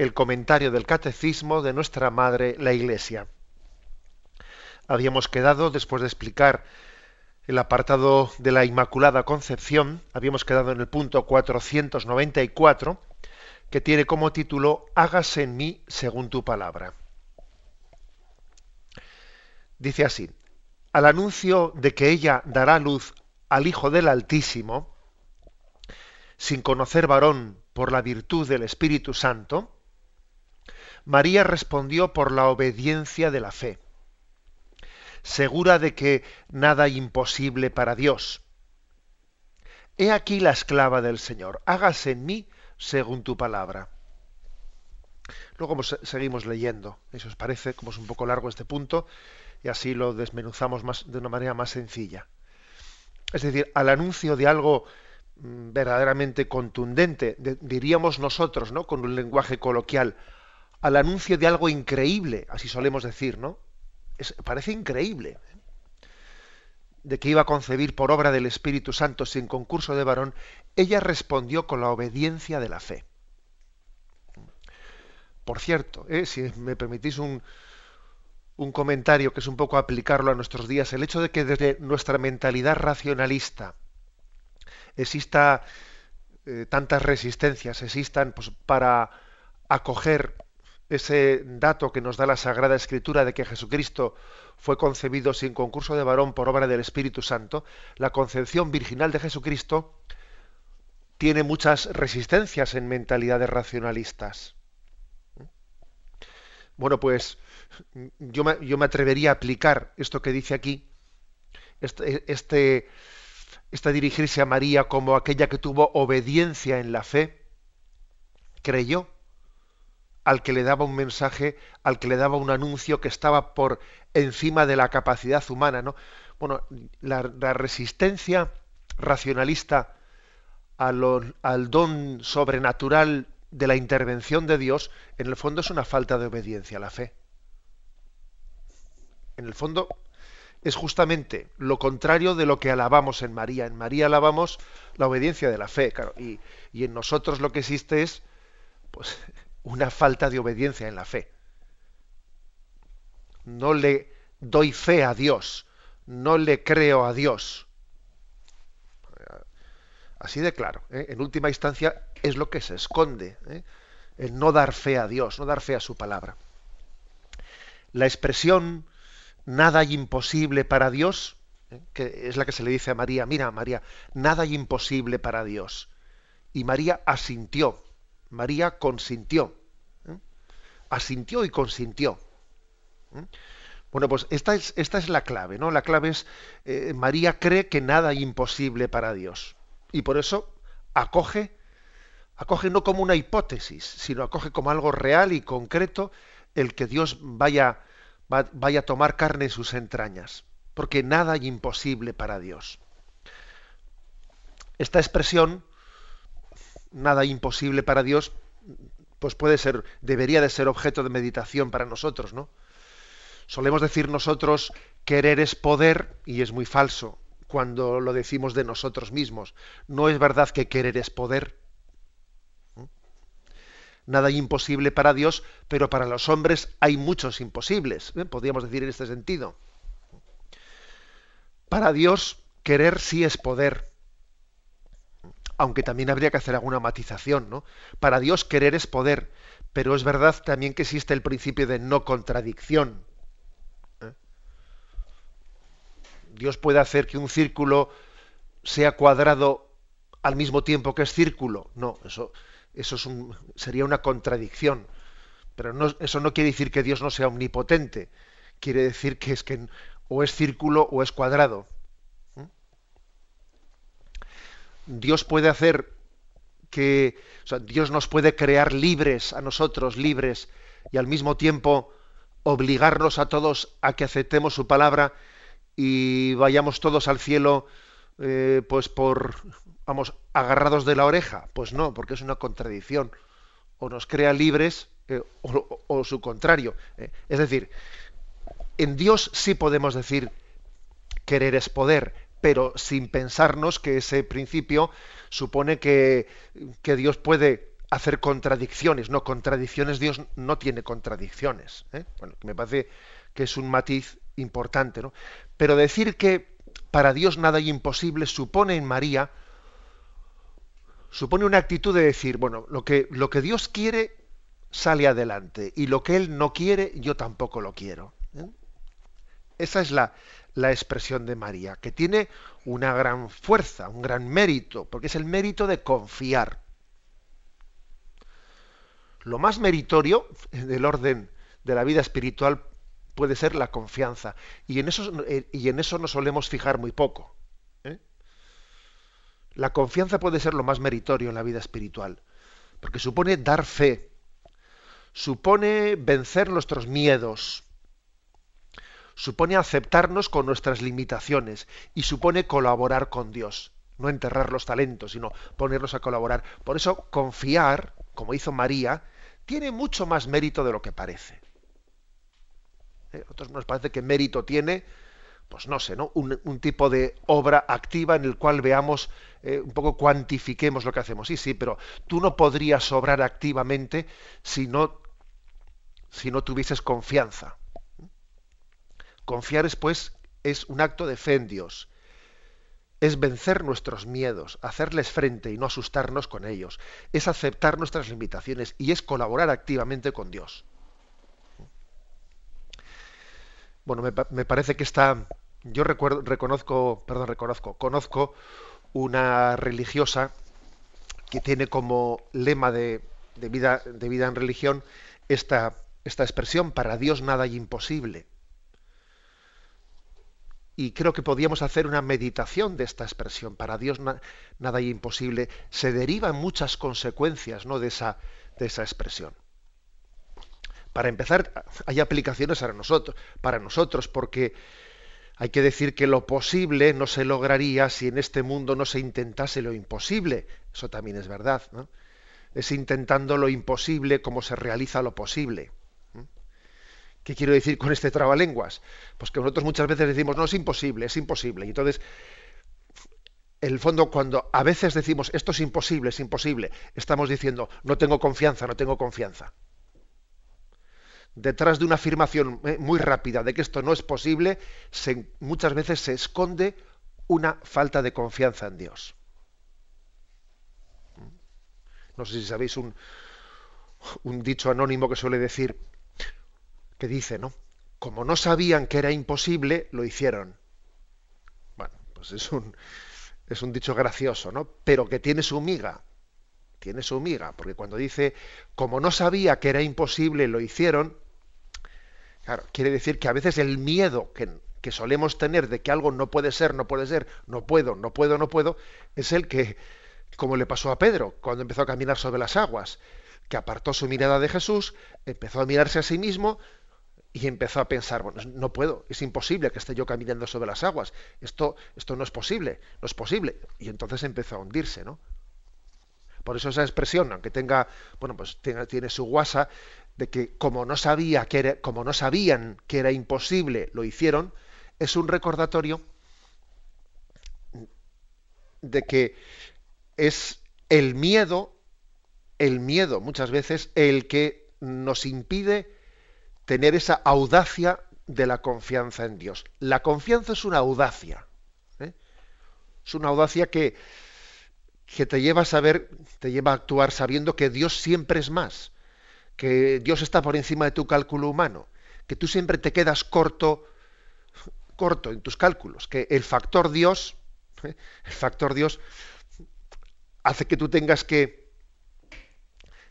el comentario del catecismo de nuestra madre, la Iglesia. Habíamos quedado, después de explicar el apartado de la Inmaculada Concepción, habíamos quedado en el punto 494, que tiene como título Hágase en mí según tu palabra. Dice así, al anuncio de que ella dará luz al Hijo del Altísimo, sin conocer varón por la virtud del Espíritu Santo, María respondió por la obediencia de la fe, segura de que nada imposible para Dios. He aquí la esclava del Señor, hágase en mí según tu palabra. Luego seguimos leyendo, eso os parece, como es un poco largo este punto, y así lo desmenuzamos más, de una manera más sencilla. Es decir, al anuncio de algo mm, verdaderamente contundente, diríamos nosotros, ¿no? Con un lenguaje coloquial, al anuncio de algo increíble, así solemos decir, ¿no? parece increíble. ¿eh? De que iba a concebir por obra del Espíritu Santo sin concurso de varón, ella respondió con la obediencia de la fe. Por cierto, ¿eh? si me permitís un, un comentario que es un poco aplicarlo a nuestros días, el hecho de que desde nuestra mentalidad racionalista exista eh, tantas resistencias, existan pues, para acoger ese dato que nos da la Sagrada Escritura de que Jesucristo fue concebido sin concurso de varón por obra del Espíritu Santo, la concepción virginal de Jesucristo tiene muchas resistencias en mentalidades racionalistas. Bueno, pues yo me, atrevería a aplicar esto que dice aquí, este, este, este dirigirse a María como aquella que tuvo obediencia en la fe, creyó al que le daba un mensaje, al que le daba un anuncio que estaba por encima de la capacidad humana, ¿no? Bueno, la, resistencia racionalista al don sobrenatural de la intervención de Dios, en el fondo es una falta de obediencia a la fe. En el fondo es justamente lo contrario de lo que alabamos en María. En María alabamos la obediencia de la fe, claro, y, y en nosotros lo que existe es pues una falta de obediencia en la fe. No le doy fe a Dios, no le creo a Dios. Así de claro. ¿eh? En última instancia es lo que se esconde, ¿eh? el no dar fe a Dios, no dar fe a su palabra. La expresión nada hay imposible para Dios, ¿eh? que es la que se le dice a María, mira María, nada hay imposible para Dios. Y María asintió, María consintió. ¿eh? Asintió y consintió. ¿eh? Bueno, pues esta es, esta es, la clave, ¿no? La clave es, eh, María cree que nada hay imposible para Dios. Y por eso acoge, acoge no como una hipótesis, sino acoge como algo real y concreto el que Dios vaya, vaya a tomar carne en sus entrañas. Porque nada hay imposible para Dios. Esta expresión nada imposible para Dios, pues puede ser, debería de ser objeto de meditación para nosotros, ¿no? Solemos decir nosotros querer es poder y es muy falso cuando lo decimos de nosotros mismos. No es verdad que querer es poder. Nada imposible para Dios, pero para los hombres hay muchos imposibles, ¿eh? podríamos decir en este sentido. Para Dios, querer sí es poder aunque también habría que hacer alguna matización, ¿no? Para Dios querer es poder, pero es verdad también que existe el principio de no contradicción. ¿eh? Dios puede hacer que un círculo sea cuadrado al mismo tiempo que es círculo. No, eso, eso sería una contradicción. Pero eso no quiere decir que Dios no sea omnipotente. Quiere decir que es que o es círculo o es cuadrado. Dios puede hacer que Dios nos puede crear libres a nosotros, libres, y al mismo tiempo obligarnos a todos a que aceptemos su palabra y vayamos todos al cielo eh, pues por vamos agarrados de la oreja pues no porque es una contradicción o nos crea libres eh, o, su contrario eh. es decir en Dios sí podemos decir querer es poder pero sin pensarnos que ese principio supone que, que Dios puede hacer contradicciones. No, contradicciones, Dios no tiene contradicciones. ¿eh? Bueno, me parece que es un matiz importante. ¿no? Pero decir que para Dios nada hay imposible supone en María, supone una actitud de decir, bueno, lo que, lo que Dios quiere sale adelante y lo que Él no quiere, yo tampoco lo quiero. ¿eh? Esa es la, la expresión de María, que tiene una gran fuerza, un gran mérito, porque es el mérito de confiar. Lo más meritorio del orden de la vida espiritual puede ser la confianza. Y en eso, eh, y en nos solemos fijar muy poco. ¿eh? La confianza puede ser lo más meritorio en la vida espiritual, porque supone dar fe, supone vencer nuestros miedos, supone aceptarnos con nuestras limitaciones y supone colaborar con Dios. No enterrar los talentos, sino ponernos a colaborar. Por eso confiar, como hizo María, tiene mucho más mérito de lo que parece. ¿Eh? A nosotros nos parece que mérito tiene, pues no sé, ¿no? Un, tipo de obra activa en el cual veamos, eh, un poco cuantifiquemos lo que hacemos. Sí, sí, pero tú no podrías obrar activamente si no, si no tuvieses confianza. Confiar es, pues, es un acto de fe en Dios. Es vencer nuestros miedos, hacerles frente y no asustarnos con ellos. Es aceptar nuestras limitaciones y es colaborar activamente con Dios. Bueno, me, parece que está. Yo recuerdo, reconozco, perdón, reconozco, conozco una religiosa que tiene como lema de, vida, de vida en religión esta, esta expresión: para Dios nada hay imposible y creo que podíamos hacer una meditación de esta expresión. Para Dios nada hay imposible. Se derivan muchas consecuencias ¿no? de, esa, de esa expresión. Para empezar, hay aplicaciones para nosotros, para nosotros, porque hay que decir que lo posible no se lograría si en este mundo no se intentase lo imposible. Eso también es verdad. ¿no? Es intentando lo imposible como se realiza lo posible. ¿Qué quiero decir con este trabalenguas? Pues que nosotros muchas veces decimos, no, es imposible, es imposible. Y entonces, en el fondo, cuando a veces decimos, esto es imposible, es imposible, estamos diciendo, no tengo confianza, no tengo confianza. Detrás de una afirmación eh, muy rápida de que esto no es posible, muchas veces se esconde una falta de confianza en Dios. No sé si sabéis un, un dicho anónimo que suele decir, que dice, ¿no? Como no sabían que era imposible, lo hicieron. Bueno, pues es un, es un dicho gracioso, ¿no? Pero que tiene su miga. Tiene su miga, porque cuando dice, como no sabía que era imposible, lo hicieron, claro, quiere decir que a veces el miedo que, que solemos tener de que algo no puede ser, no puede ser, no puedo, no puedo, no puedo, es el que, como le pasó a Pedro cuando empezó a caminar sobre las aguas, que apartó su mirada de Jesús, empezó a mirarse a sí mismo, y empezó a pensar, bueno, no puedo, es imposible que esté yo caminando sobre las aguas, esto, esto no es posible, no es posible. Y entonces empezó a hundirse, ¿no? Por eso esa expresión, aunque tenga, bueno, pues tiene su guasa, de que como no sabía que era, como no sabían que era imposible, lo hicieron, es un recordatorio de que es el miedo, el miedo muchas veces, el que nos impide tener esa audacia de la confianza en Dios. La confianza es una audacia. ¿eh? Es una audacia que, que te lleva a saber, te lleva a actuar sabiendo que Dios siempre es más, que Dios está por encima de tu cálculo humano, que tú siempre te quedas corto, corto en tus cálculos, que el factor Dios, ¿eh? el factor Dios hace que tú tengas que,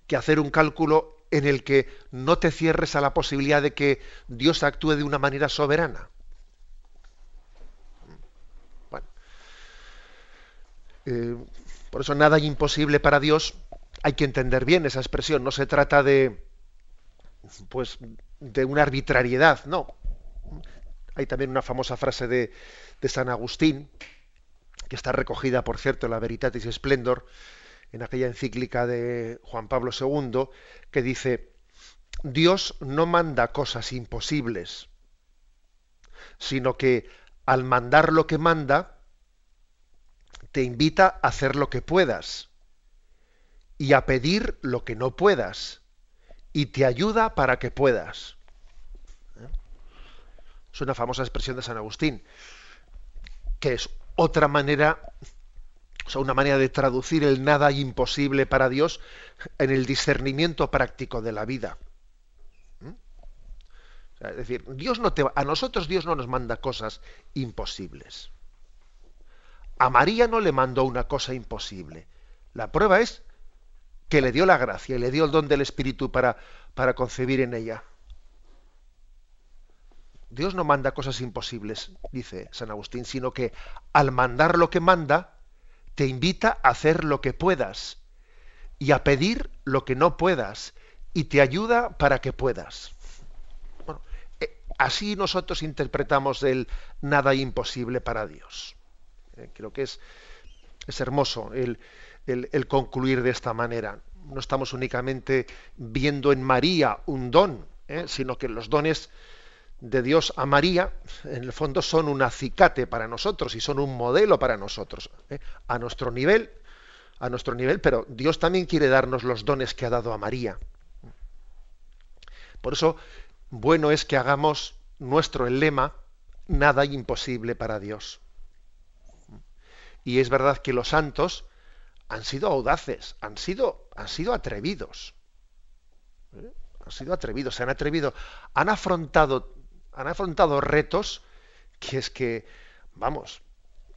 que hacer un cálculo en el que no te cierres a la posibilidad de que Dios actúe de una manera soberana. Bueno, eh, Por eso nada imposible para Dios. Hay que entender bien esa expresión. No se trata de, pues, de una arbitrariedad, no. Hay también una famosa frase de, de San Agustín, que está recogida, por cierto, en la Veritatis Splendor, en aquella encíclica de Juan Pablo II, que dice, Dios no manda cosas imposibles, sino que al mandar lo que manda, te invita a hacer lo que puedas y a pedir lo que no puedas y te ayuda para que puedas. ¿Eh? Es una famosa expresión de San Agustín, que es otra manera, una manera de traducir el nada imposible para Dios en el discernimiento práctico de la vida. ¿Mm? es decir, Dios no te, a nosotros Dios no nos manda cosas imposibles. A María no le mandó una cosa imposible. La prueba es que le dio la gracia y le dio el don del Espíritu para, para concebir en ella. Dios no manda cosas imposibles, dice San Agustín, sino que al mandar lo que manda, te invita a hacer lo que puedas y a pedir lo que no puedas y te ayuda para que puedas. Eh, así nosotros interpretamos el nada imposible para Dios. Eh, creo que es, es hermoso el, concluir de esta manera. No estamos únicamente viendo en María un don, eh, sino que los dones de Dios a María, en el fondo son un acicate para nosotros y son un modelo para nosotros, eh, a nuestro nivel, a nuestro nivel, pero Dios también quiere darnos los dones que ha dado a María. Por eso, bueno es que hagamos nuestro lema, nada imposible para Dios. Y es verdad que los santos han sido audaces, han sido, han sido atrevidos. ¿eh? Han sido atrevidos, se han atrevido, han afrontado, han afrontado retos que es que, vamos,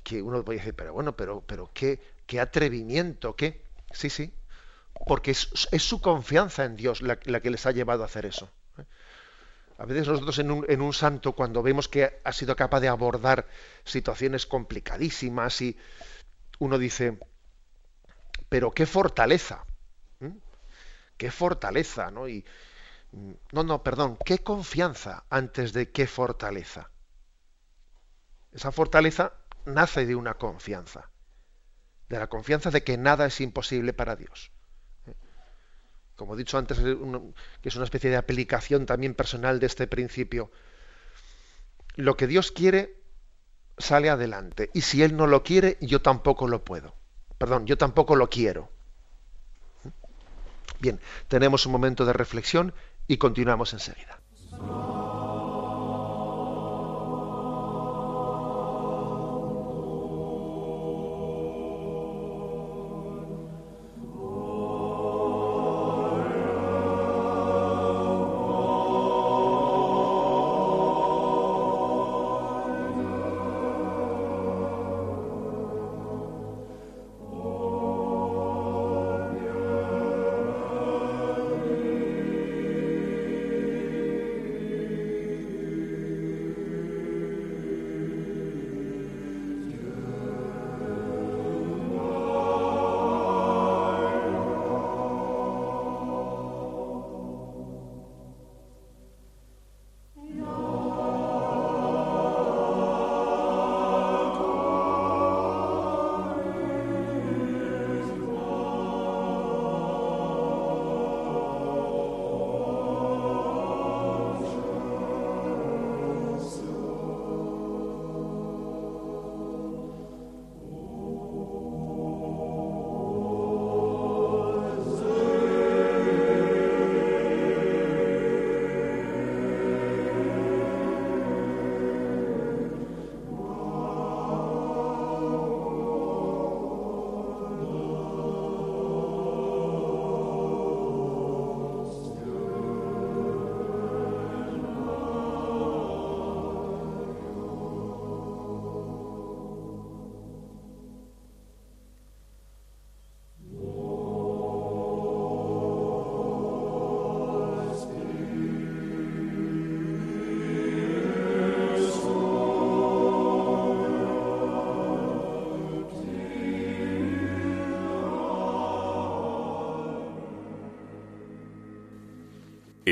que uno puede decir, pero bueno, pero, pero qué, qué atrevimiento, qué. Sí, sí, porque es, su confianza en Dios la, que les ha llevado a hacer eso. ¿eh? A veces nosotros en un, en un, santo, cuando vemos que ha sido capaz de abordar situaciones complicadísimas y uno dice, pero qué fortaleza, qué fortaleza, ¿no? Y, no, no, perdón, qué confianza antes de qué fortaleza. Esa fortaleza nace de una confianza, de la confianza de que nada es imposible para Dios como he dicho antes, que es una especie de aplicación también personal de este principio. Lo que Dios quiere sale adelante. Y si Él no lo quiere, yo tampoco lo puedo. Perdón, yo tampoco lo quiero. Bien, tenemos un momento de reflexión y continuamos enseguida.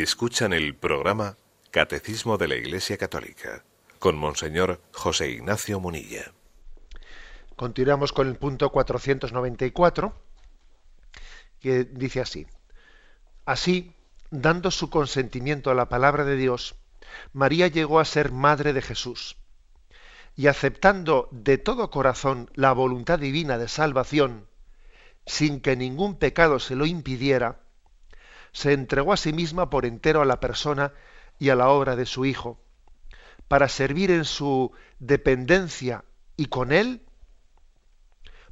Escuchan el programa Catecismo de la Iglesia Católica con Monseñor José Ignacio Munilla. Continuamos con el punto 494, que dice así. Así, dando su consentimiento a la palabra de Dios, María llegó a ser madre de Jesús. Y aceptando de todo corazón la voluntad divina de salvación, sin que ningún pecado se lo impidiera, se entregó a sí misma por entero a la persona y a la obra de su Hijo, para servir en su dependencia y con él,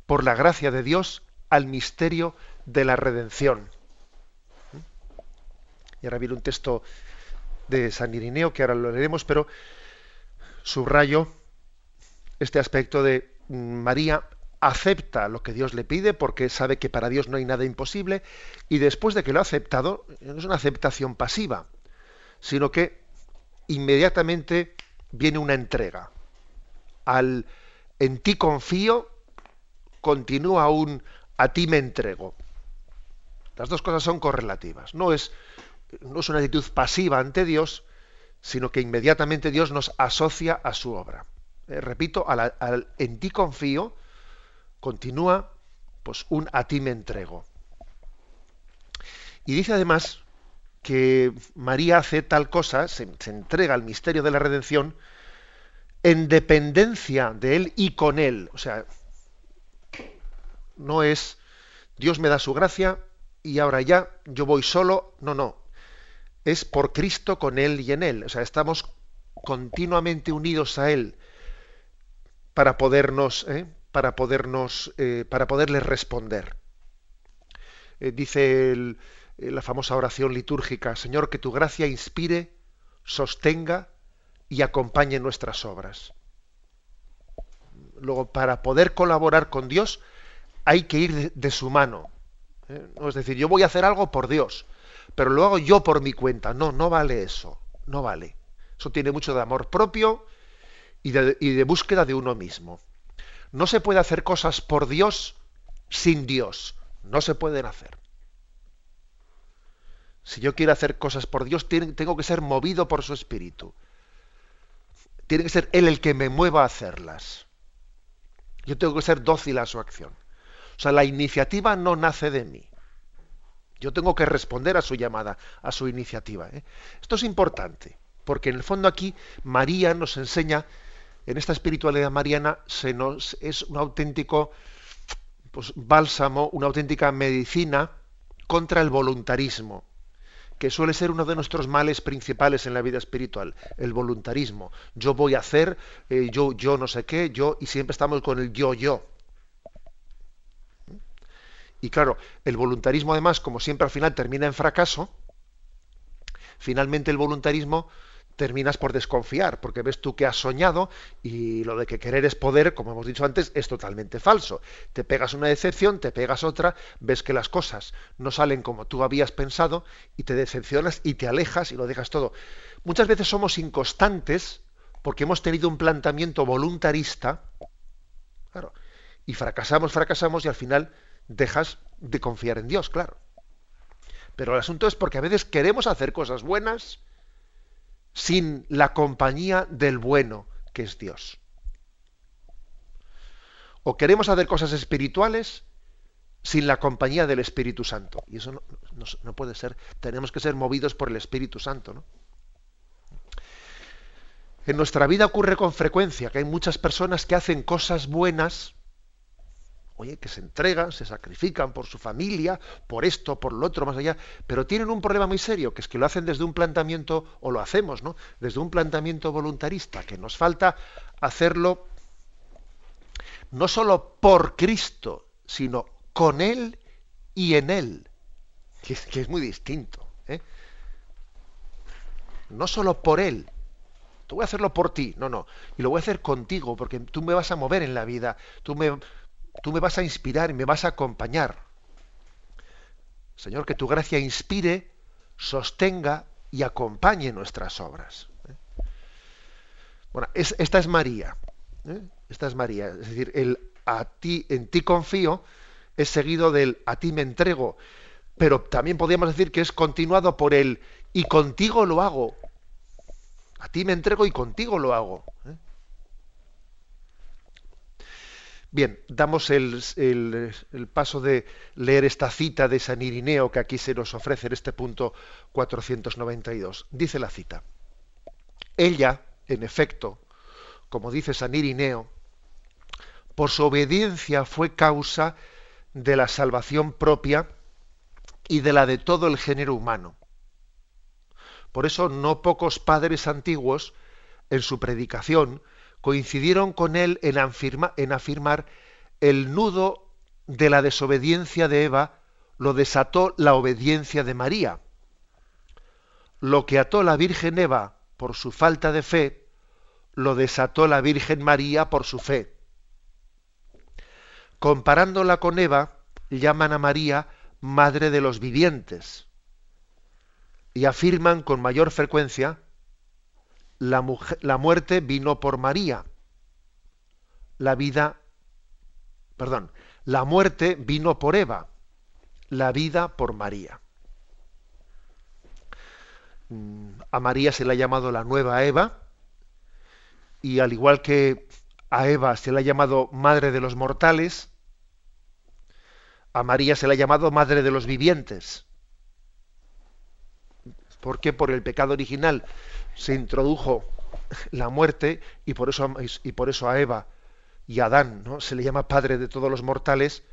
por la gracia de Dios, al misterio de la redención. Y ahora viene un texto de San Irineo que ahora lo leeremos, pero subrayo este aspecto de mm, María acepta lo que Dios le pide porque sabe que para Dios no hay nada imposible y después de que lo ha aceptado, no es una aceptación pasiva, sino que inmediatamente viene una entrega. Al en ti confío, continúa un a ti me entrego. Las dos cosas son correlativas. No es, no es una actitud pasiva ante Dios, sino que inmediatamente Dios nos asocia a su obra. Eh, repito, al en ti confío, continúa pues un a ti me entrego. Y dice además que María hace tal cosa, se, entrega al misterio de la redención en dependencia de él y con él. O sea, no es Dios me da su gracia y ahora ya yo voy solo. No, no. Es por Cristo con él y en él. O sea, estamos continuamente unidos a él para podernos, ¿eh? Para podernos, eh, para poderles responder. Eh, dice eh, la famosa oración litúrgica, Señor, que tu gracia inspire, sostenga y acompañe nuestras obras. Luego, para poder colaborar con Dios, hay que ir de, su mano. No es decir, yo voy a hacer algo por Dios, pero lo hago yo por mi cuenta. No, no vale eso. No vale. Eso tiene mucho de amor propio y de búsqueda de uno mismo. No se puede hacer cosas por Dios sin Dios. No se pueden hacer. Si yo quiero hacer cosas por Dios, tengo que ser movido por su espíritu. Tiene que ser Él el que me mueva a hacerlas. Yo tengo que ser dócil a su acción. O sea, la iniciativa no nace de mí. Yo tengo que responder a su llamada, a su iniciativa. ¿eh? Esto es importante, porque en el fondo aquí María nos enseña en esta espiritualidad mariana se nos, es un auténtico pues, bálsamo, una auténtica medicina contra el voluntarismo, que suele ser uno de nuestros males principales en la vida espiritual, el voluntarismo. Yo voy a hacer, eh, yo, yo no sé qué, yo, y siempre estamos con el yo, yo. Y claro, el voluntarismo además, como siempre al final termina en fracaso, finalmente el voluntarismo terminas por desconfiar, porque ves tú que has soñado y lo de que querer es poder, como hemos dicho antes, es totalmente falso. Te pegas una decepción, te pegas otra, ves que las cosas no salen como tú habías pensado y te decepcionas y te alejas y lo dejas todo. Muchas veces somos inconstantes porque hemos tenido un planteamiento voluntarista, claro, y fracasamos, fracasamos y al final dejas de confiar en Dios, claro. Pero el asunto es porque a veces queremos hacer cosas buenas, sin la compañía del bueno, que es Dios. O queremos hacer cosas espirituales sin la compañía del Espíritu Santo. Y eso no, puede ser. Tenemos que ser movidos por el Espíritu Santo. ¿no? En nuestra vida ocurre con frecuencia que hay muchas personas que hacen cosas buenas oye, que se entregan, se sacrifican por su familia, por esto, por lo otro, más allá, pero tienen un problema muy serio, que es que lo hacen desde un planteamiento, o lo hacemos, ¿no? Desde un planteamiento voluntarista, que nos falta hacerlo no solo por Cristo, sino con Él y en Él, que es, muy distinto. ¿eh? No solo por Él, tú voy a hacerlo por ti, no, no, y lo voy a hacer contigo, porque tú me vas a mover en la vida, tú me, tú me vas a inspirar y me vas a acompañar. Señor, que tu gracia inspire, sostenga y acompañe nuestras obras. ¿eh? Bueno, esta es María. ¿eh? Esta es María. Es decir, el a ti, en ti confío es seguido del a ti me entrego. Pero también podríamos decir que es continuado por el y contigo lo hago. A ti me entrego y contigo lo hago. ¿eh? Bien, damos el, paso de leer esta cita de San Irineo que aquí se nos ofrece en este punto 492. Dice la cita. Ella, en efecto, como dice San Irineo, por su obediencia fue causa de la salvación propia y de la de todo el género humano. Por eso no pocos padres antiguos, en su predicación, coincidieron con él en, afirmar el nudo de la desobediencia de Eva lo desató la obediencia de María. Lo que ató la Virgen Eva por su falta de fe, lo desató la Virgen María por su fe. Comparándola con Eva, llaman a María Madre de los Vivientes y afirman con mayor frecuencia la, la muerte vino por María. La vida, perdón, la muerte vino por Eva. La vida por María. Mm, a María se le ha llamado la nueva Eva y al igual que a Eva se le ha llamado madre de los mortales, a María se le ha llamado madre de los vivientes. Porque por el pecado original se introdujo la muerte y por eso, y por eso a Eva y a Adán ¿no? se le llama padre de todos los mortales,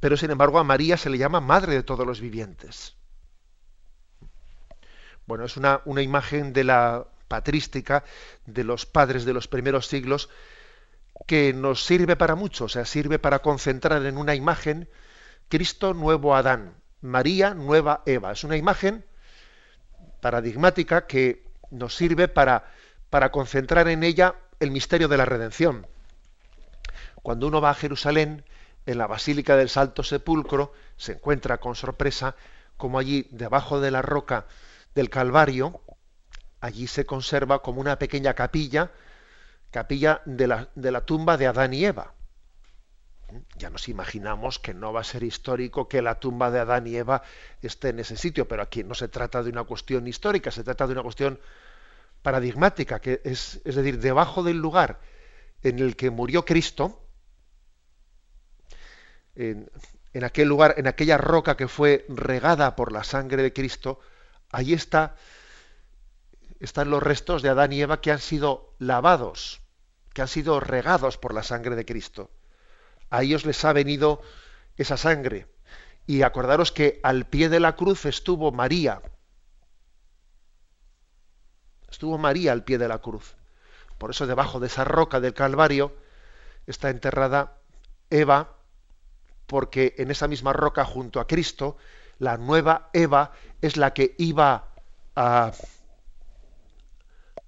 pero sin embargo a María se le llama madre de todos los vivientes. Bueno, es una, una imagen de la patrística de los padres de los primeros siglos que nos sirve para mucho, o sea, sirve para concentrar en una imagen Cristo nuevo Adán, María nueva Eva. Es una imagen paradigmática que nos sirve para, para concentrar en ella el misterio de la redención. Cuando uno va a Jerusalén, en la Basílica del Salto Sepulcro, se encuentra con sorpresa como allí, debajo de la roca del Calvario, allí se conserva como una pequeña capilla, capilla de la, de la tumba de Adán y Eva ya nos imaginamos que no va a ser histórico que la tumba de Adán y Eva esté en ese sitio, pero aquí no se trata de una cuestión histórica, se trata de una cuestión paradigmática, que es, es decir, debajo del lugar en el que murió Cristo, en, en, aquel lugar, en aquella roca que fue regada por la sangre de Cristo, ahí está, están los restos de Adán y Eva que han sido lavados, que han sido regados por la sangre de Cristo a ellos les ha venido esa sangre. Y acordaros que al pie de la cruz estuvo María. Estuvo María al pie de la cruz. Por eso debajo de esa roca del Calvario está enterrada Eva, porque en esa misma roca junto a Cristo, la nueva Eva es la que iba a,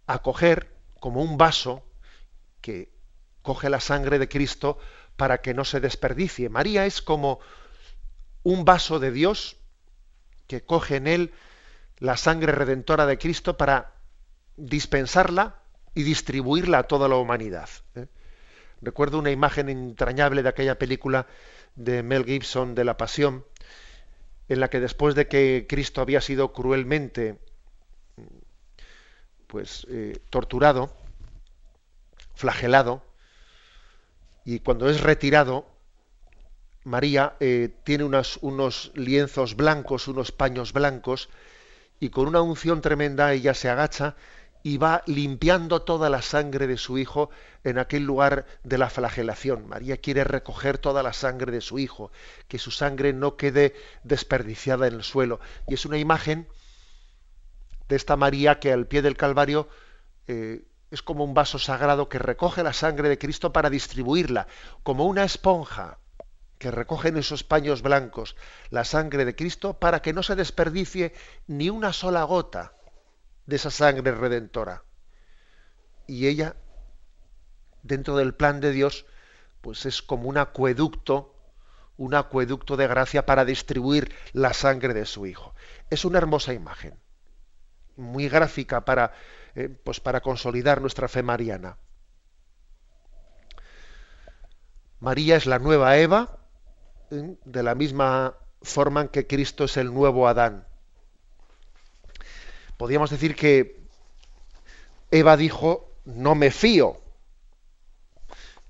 a coger como un vaso que coge la sangre de Cristo para que no se desperdicie. María es como un vaso de Dios que coge en él la sangre redentora de Cristo para dispensarla y distribuirla a toda la humanidad. ¿eh? Recuerdo una imagen entrañable de aquella película de Mel Gibson de la Pasión, en la que después de que Cristo había sido cruelmente pues eh, torturado, flagelado, y cuando es retirado, María eh, tiene unos lienzos blancos, unos paños blancos, y con una unción tremenda ella se agacha y va limpiando toda la sangre de su hijo en aquel lugar de la flagelación. María quiere recoger toda la sangre de su hijo, que su sangre no quede desperdiciada en el suelo. Y es una imagen de esta María que al pie del Calvario eh, es como un vaso sagrado que recoge la sangre de Cristo para distribuirla, como una esponja que recoge en esos paños blancos la sangre de Cristo para que no se desperdicie ni una sola gota de esa sangre redentora. Y ella, dentro del plan de Dios, pues es como un acueducto, un acueducto de gracia para distribuir la sangre de su Hijo. Es una hermosa imagen, muy gráfica para eh, pues para consolidar nuestra fe mariana. María es la nueva Eva, ¿eh? de la misma forma en que Cristo es el nuevo Adán. podríamos decir que Eva dijo, no me fío.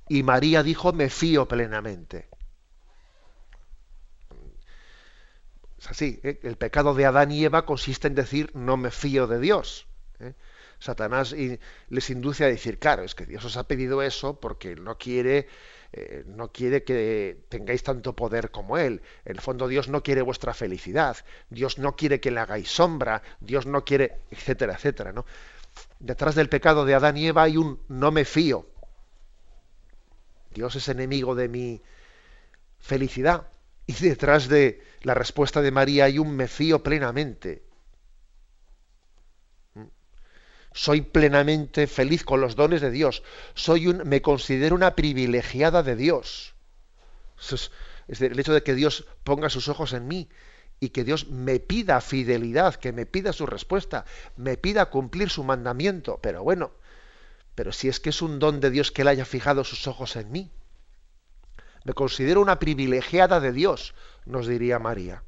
Y María dijo, me fío plenamente. Es así, ¿eh? el pecado de Adán y Eva consiste en decir, no me fío de Dios. ¿eh? Satanás les induce a decir, claro, es que Dios os ha pedido eso porque no quiere, eh, no quiere que tengáis tanto poder como Él. En el fondo Dios no quiere vuestra felicidad, Dios no quiere que le hagáis sombra, Dios no quiere, etcétera, etcétera. ¿no? Detrás del pecado de Adán y Eva hay un no me fío. Dios es enemigo de mi felicidad. Y detrás de la respuesta de María hay un me fío plenamente soy plenamente feliz con los dones de Dios, soy un, me considero una privilegiada de Dios. Es, el hecho de que Dios ponga sus ojos en mí y que Dios me pida fidelidad, que me pida su respuesta, me pida cumplir su mandamiento. Pero bueno, pero si es que es un don de Dios que Él haya fijado sus ojos en mí. Me considero una privilegiada de Dios, nos diría María.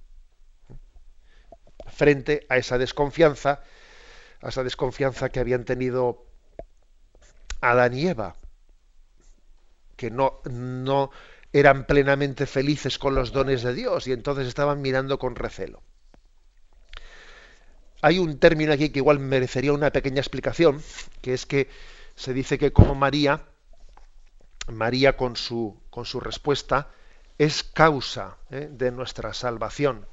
Frente a esa desconfianza a esa desconfianza que habían tenido Adán y Eva, que no, no eran plenamente felices con los dones de Dios y entonces estaban mirando con recelo. Hay un término aquí que igual merecería una pequeña explicación, que es que se dice que como María, María con su, con su respuesta, es causa ¿eh? de nuestra salvación.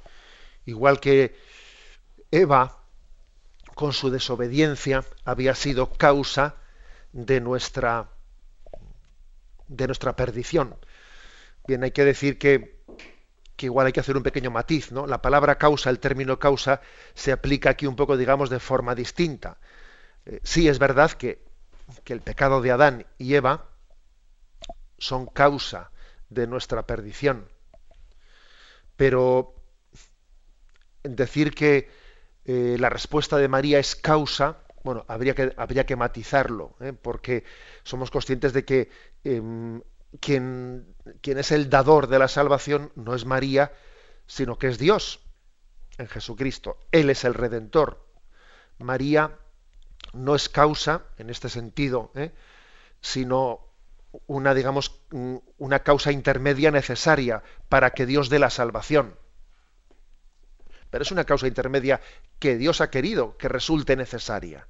Igual que Eva con su desobediencia había sido causa de nuestra de nuestra perdición. Bien, hay que decir que, que, igual hay que hacer un pequeño matiz, ¿no? La palabra causa, el término causa, se aplica aquí un poco, digamos, de forma distinta. Eh, sí es verdad que, que el pecado de Adán y Eva son causa de nuestra perdición. Pero decir que eh, la respuesta de María es causa, bueno, habría que, habría que matizarlo, ¿eh? porque somos conscientes de que em, quien, quien es el dador de la salvación no es María, sino que es Dios en Jesucristo. Él es el redentor. María no es causa, en este sentido, ¿eh? sino una, digamos, una causa intermedia necesaria para que Dios dé la salvación pero es una causa intermedia que Dios ha querido que resulte necesaria.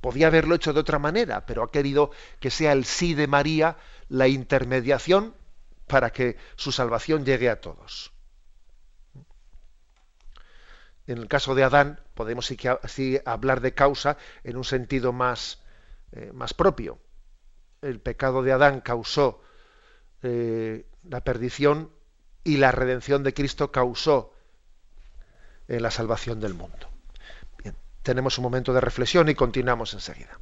Podía haberlo hecho de otra manera, pero ha querido que sea el sí de María la intermediación para que su salvación llegue a todos. En el caso de Adán, podemos sí, hablar de causa en un sentido más, eh, más propio. El pecado de Adán causó eh, la perdición y la redención de Cristo causó en la salvación del mundo. Bien, tenemos un momento de reflexión y continuamos enseguida.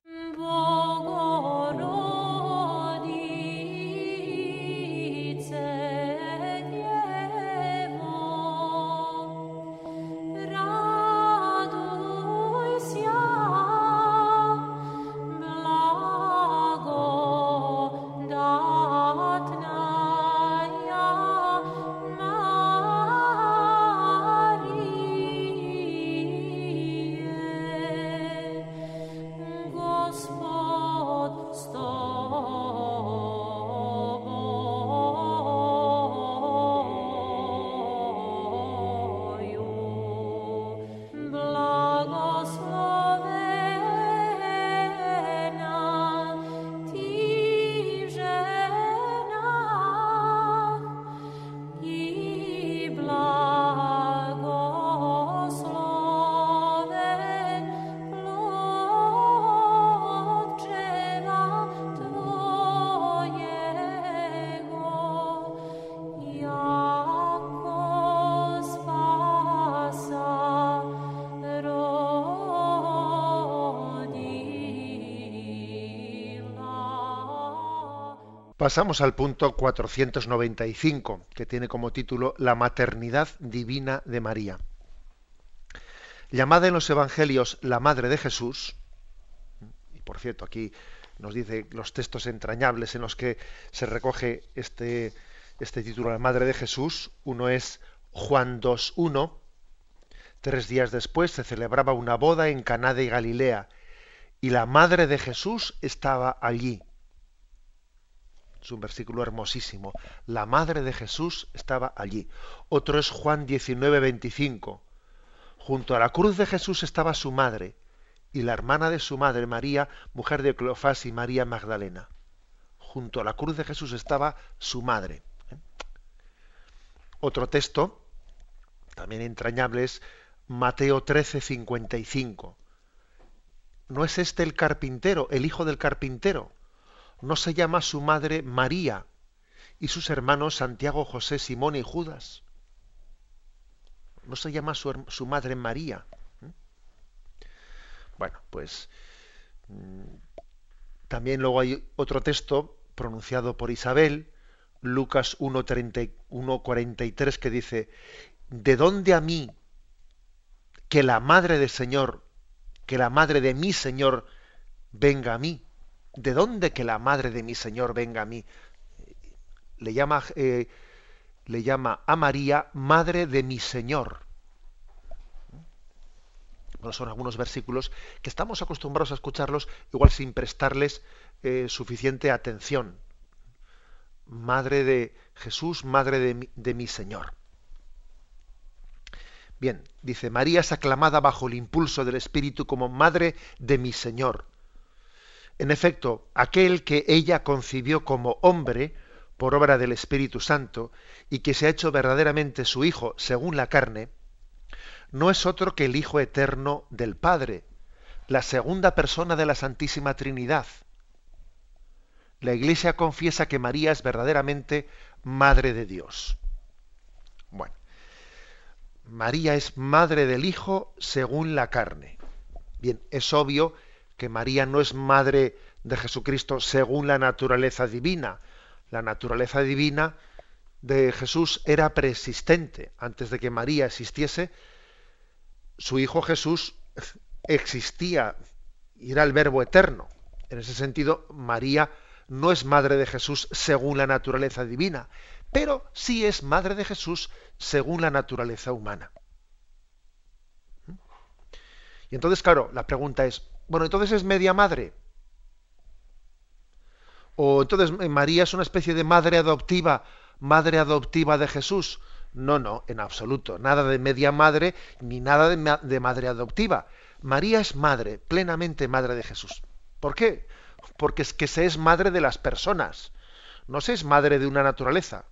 Pasamos al punto 495, que tiene como título La maternidad divina de María. Llamada en los Evangelios la Madre de Jesús, y por cierto aquí nos dice los textos entrañables en los que se recoge este, este título, la Madre de Jesús, uno es Juan 2.1, Tres días después se celebraba una boda en Caná de Galilea y la madre de Jesús estaba allí. Es un versículo hermosísimo. La madre de Jesús estaba allí. Otro es Juan 19, 25. Junto a la cruz de Jesús estaba su madre y la hermana de su madre, María, mujer de Cleofás y María Magdalena. Junto a la cruz de Jesús estaba su madre. ¿eh? Otro texto, también entrañable, es Mateo 13, 55. ¿No es este el carpintero, el hijo del carpintero? ¿No se llama su madre María y sus hermanos Santiago, José, Simón y Judas? ¿No se llama su, su madre María? ¿Mm? Bueno, pues mm, también luego hay otro texto pronunciado por Isabel, Lucas 1.43, que dice, ¿de dónde a mí que la madre del Señor, que la madre de mi Señor venga a mí? ¿De dónde que la madre de mi Señor venga a mí? Le llama, eh, a María madre de mi Señor. Son algunos versículos que estamos acostumbrados a escucharlos igual sin prestarles eh, suficiente atención. Madre de Jesús, madre de de mi Señor. Bien, dice, María es aclamada bajo el impulso del Espíritu como madre de mi Señor. En efecto, aquel que ella concibió como hombre por obra del Espíritu Santo y que se ha hecho verdaderamente su Hijo según la carne, no es otro que el Hijo eterno del Padre, la segunda persona de la Santísima Trinidad. La Iglesia confiesa que María es verdaderamente Madre de Dios. Bueno, María es Madre del Hijo según la carne. Bien, es obvio que María no es madre de Jesucristo según la naturaleza divina. La naturaleza divina de Jesús era preexistente. Antes de que María existiese, su Hijo Jesús existía y era el Verbo eterno. En ese sentido, María no es madre de Jesús según la naturaleza divina, pero sí es madre de Jesús según la naturaleza humana. Y entonces, claro, la pregunta es, bueno, entonces es media madre. O entonces eh, María es una especie de madre adoptiva, madre adoptiva de Jesús. No, no, en absoluto. Nada de media madre ni nada de, madre adoptiva. María es madre, plenamente madre de Jesús. ¿Por qué? Porque es que se es madre de las personas. No se es madre de una naturaleza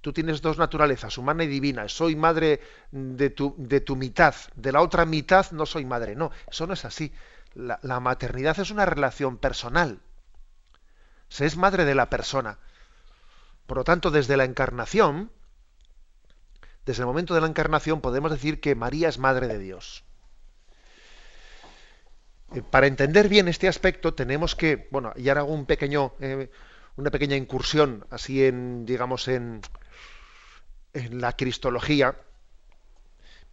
tú tienes dos naturalezas, humana y divina. Soy madre de tu, de tu mitad, de la otra mitad no soy madre. No, eso no es así. La, maternidad es una relación personal. Se es madre de la persona. Por lo tanto, desde la encarnación, desde el momento de la encarnación, podemos decir que María es madre de Dios. Eh, para entender bien este aspecto, tenemos que, bueno, y ahora hago un pequeño. Eh, una pequeña incursión así en, digamos, en, en la cristología,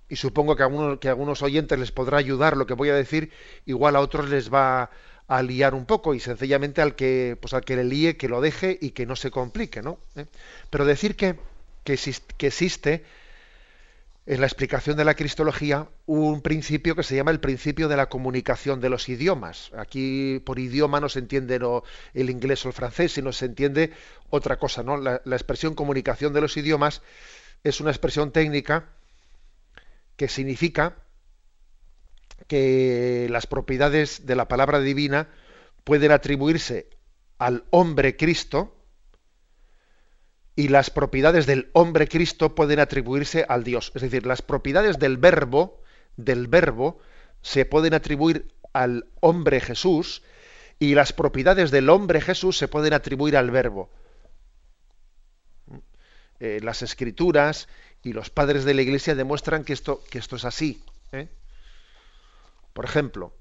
y supongo que a, algunos, que a algunos oyentes les podrá ayudar lo que voy a decir, igual a otros les va a liar un poco y sencillamente al que, pues al que le líe, que lo deje y que no se complique, ¿no? ¿Eh? Pero decir que, que, que existe en la explicación de la cristología un principio que se llama el principio de la comunicación de los idiomas. Aquí por idioma no se entiende el inglés o el francés, sino se entiende otra cosa. la, expresión comunicación de los idiomas es una expresión técnica que significa que las propiedades de la palabra divina pueden atribuirse al hombre Cristo, y las propiedades del hombre Cristo pueden atribuirse al Dios. Es decir, las propiedades del verbo, del verbo, se pueden atribuir al hombre Jesús y las propiedades del hombre Jesús se pueden atribuir al verbo. Eh, las escrituras y los padres de la iglesia demuestran que esto, que esto es así. ¿eh? Por ejemplo,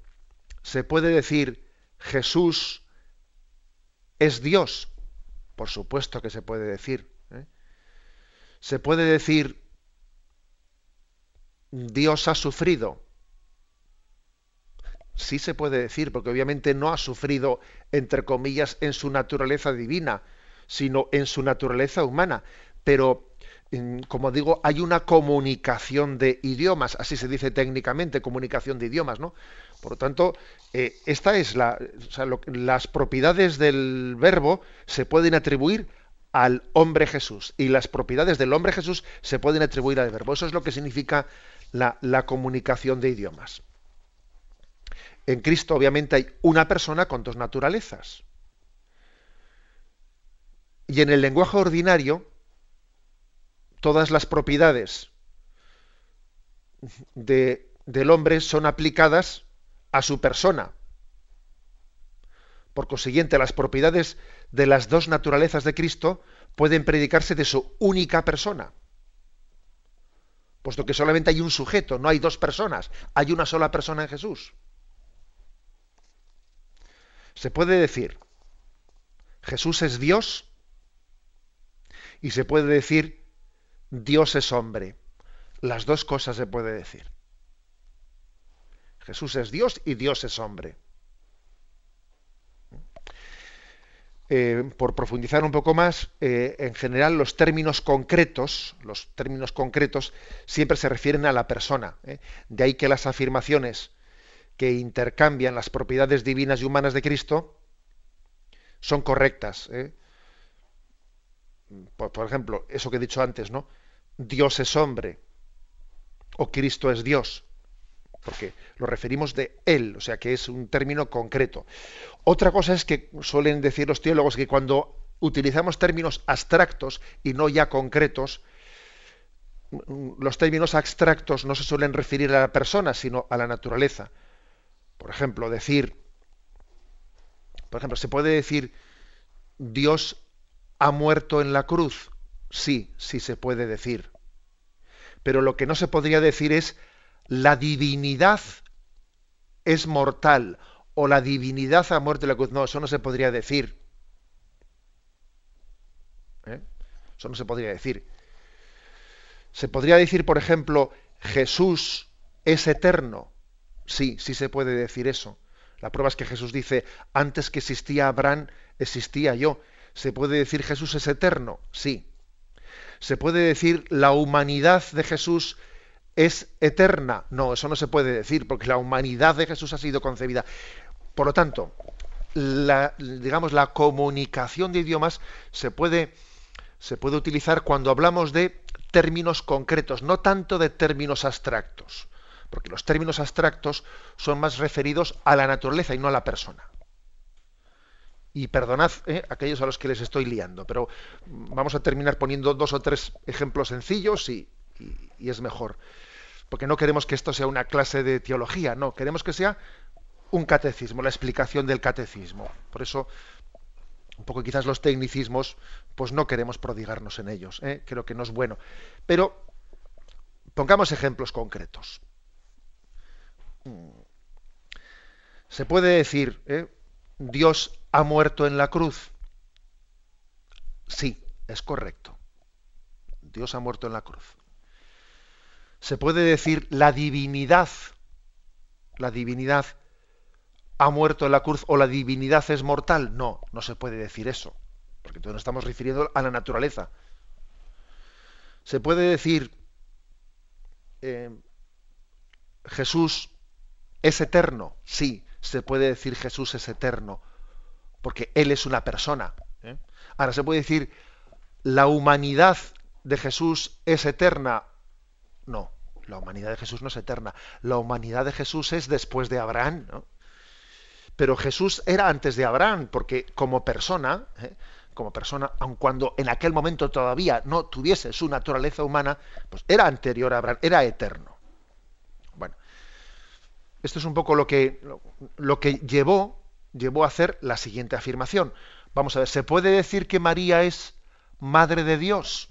se puede decir Jesús es Dios por supuesto que se puede decir. Se puede decir, Dios ha sufrido. Sí se puede decir, porque obviamente no ha sufrido, entre comillas, en su naturaleza divina, sino en su naturaleza humana. Pero como digo, hay una comunicación de idiomas, así se dice técnicamente, comunicación de idiomas, ¿no? Por lo tanto, eh, esta es la, las propiedades del verbo se pueden atribuir al hombre Jesús y las propiedades del hombre Jesús se pueden atribuir al verbo. Eso es lo que significa la, la comunicación de idiomas. En Cristo, obviamente, hay una persona con dos naturalezas. Y en el lenguaje ordinario, todas las propiedades del hombre son aplicadas a su persona. Por consiguiente, las propiedades de las dos naturalezas de Cristo pueden predicarse de su única persona. Puesto que solamente hay un sujeto, no hay dos personas, hay una sola persona en Jesús. Se puede decir, Jesús es Dios y se puede decir, Dios es hombre. Las dos cosas se puede decir. Jesús es Dios y Dios es hombre. Eh, por profundizar un poco más, eh, en general los términos concretos, los términos concretos siempre se refieren a la persona. ¿eh? De ahí que las afirmaciones que intercambian las propiedades divinas y humanas de Cristo son correctas. Por, por, ejemplo, eso que he dicho antes, ¿no? Dios es hombre o Cristo es Dios, porque lo referimos de Él, o sea que es un término concreto. Otra cosa es que suelen decir los teólogos que cuando utilizamos términos abstractos y no ya concretos, los términos abstractos no se suelen referir a la persona, sino a la naturaleza. Por ejemplo, decir, por ejemplo, se puede decir Dios ha muerto en la cruz. Sí, sí se puede decir. Pero lo que no se podría decir es la divinidad es mortal o la divinidad ha muerto en la cruz. No, eso no se podría decir. ¿Eh? Eso no se podría decir. Se podría decir, por ejemplo, Jesús es eterno. Sí, sí se puede decir eso. La prueba es que Jesús dice, antes que existía Abraham, existía yo. ¿Se puede decir Jesús es eterno? Sí. ¿Se puede decir la humanidad de Jesús es eterna? No, eso no se puede decir, porque la humanidad de Jesús ha sido concebida. Por lo tanto, la, digamos, la comunicación de idiomas se puede, se puede utilizar cuando hablamos de términos concretos, no tanto de términos abstractos, porque los términos abstractos son más referidos a la naturaleza y no a la persona y perdonad eh, aquellos a los que les estoy liando, pero vamos a terminar poniendo dos o tres ejemplos sencillos y, es mejor. Porque no queremos que esto sea una clase de teología, no, queremos que sea un catecismo, la explicación del catecismo. Por eso, un poco quizás los tecnicismos, pues no queremos prodigarnos en ellos, ¿eh? creo que no es bueno. Pero pongamos ejemplos concretos. Mm. Se puede decir, ¿eh? Dios ha muerto en la cruz. Sí, es correcto. Dios ha muerto en la cruz. Se puede decir la divinidad, la divinidad ha muerto en la cruz o la divinidad es mortal. No, no se puede decir eso, porque entonces nos estamos refiriendo a la naturaleza. Se puede decir eh, Jesús es eterno. Sí, se puede decir Jesús es eterno porque Él es una persona. ¿eh? Ahora se puede decir, ¿la humanidad de Jesús es eterna? No, la humanidad de Jesús no es eterna. La humanidad de Jesús es después de Abraham. Pero Jesús era antes de Abraham, porque como persona, ¿eh? como persona, aun cuando en aquel momento todavía no tuviese su naturaleza humana, pues era anterior a Abraham, era eterno. Bueno, esto es un poco lo que, lo que llevó llevó a hacer la siguiente afirmación. Vamos a ver, ¿se puede decir que María es madre de Dios?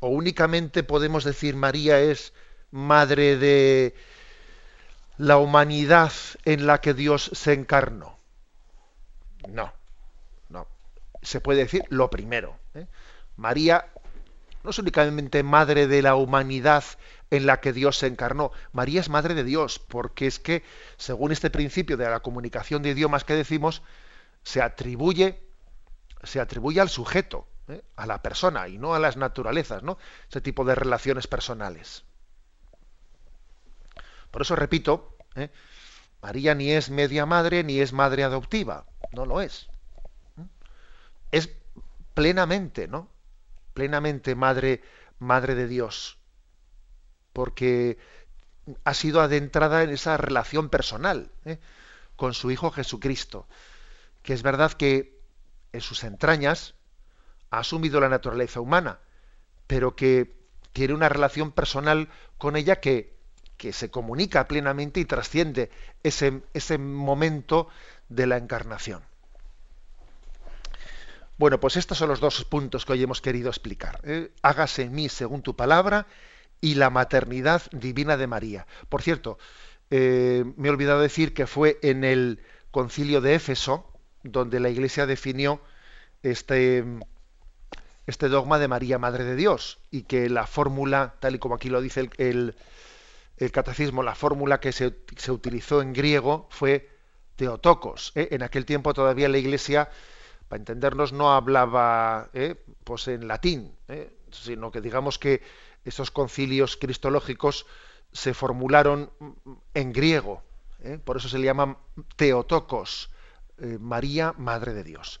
¿O únicamente podemos decir María es madre de la humanidad en la que Dios se encarnó? No, no. Se puede decir lo primero. ¿eh? María no es únicamente madre de la humanidad en la que Dios se encarnó. María es madre de Dios, porque es que, según este principio de la comunicación de idiomas que decimos, se atribuye, se atribuye al sujeto. ¿Eh? a la persona y no a las naturalezas, ¿no? Ese tipo de relaciones personales. Por eso repito, ¿eh? María ni es media madre ni es madre adoptiva, no lo es. Es plenamente, ¿no? Plenamente madre, madre de Dios, porque ha sido adentrada en esa relación personal ¿eh? con su Hijo Jesucristo, que es verdad que en sus entrañas ha asumido la naturaleza humana, pero que tiene una relación personal con ella que, que se comunica plenamente y trasciende ese, ese momento de la encarnación. Bueno, pues estos son los dos puntos que hoy hemos querido explicar. ¿eh? Hágase en mí según tu palabra y la maternidad divina de María. Por cierto, eh, me he olvidado decir que fue en el concilio de Éfeso donde la Iglesia definió este, este dogma de María, Madre de Dios, y que la fórmula, tal y como aquí lo dice el, el, catecismo, la fórmula que se, se, utilizó en griego fue Teotocos. ¿eh? En aquel tiempo todavía la Iglesia, para entendernos, no hablaba ¿eh? pues en latín, ¿eh? sino que digamos que esos concilios cristológicos se formularon en griego. Por eso se le llaman Teotocos, María, Madre de Dios.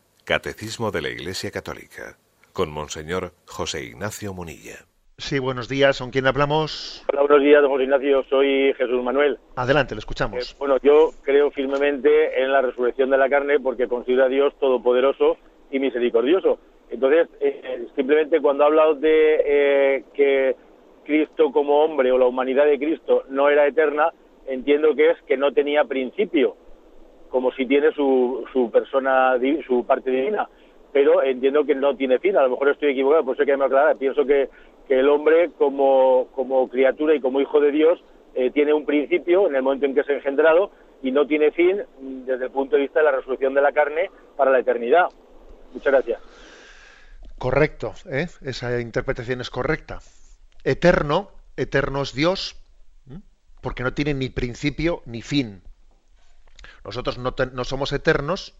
Catecismo de la Iglesia Católica con Monseñor José Ignacio Munilla. Sí, buenos días. ¿Con quién hablamos? Hola, buenos días, don José Ignacio. Soy Jesús Manuel. Adelante, lo escuchamos. Eh, bueno, yo creo firmemente en la resurrección de la carne porque considero a Dios todopoderoso y misericordioso. Entonces, eh, simplemente cuando ha hablado de eh, que Cristo como hombre o la humanidad de Cristo no era eterna, entiendo que es que no tenía principio como si tiene su, su persona, su parte divina. Pero entiendo que no tiene fin, a lo mejor estoy equivocado, por eso que me aclarar. Pienso que, el hombre, como, como criatura y como hijo de Dios, eh, tiene un principio en el momento en que es engendrado y no tiene fin mm, desde el punto de vista de la resolución de la carne para la eternidad. Muchas gracias. Correcto, ¿eh? esa interpretación es correcta. Eterno, eterno es Dios, porque no tiene ni principio ni fin. Nosotros no, somos eternos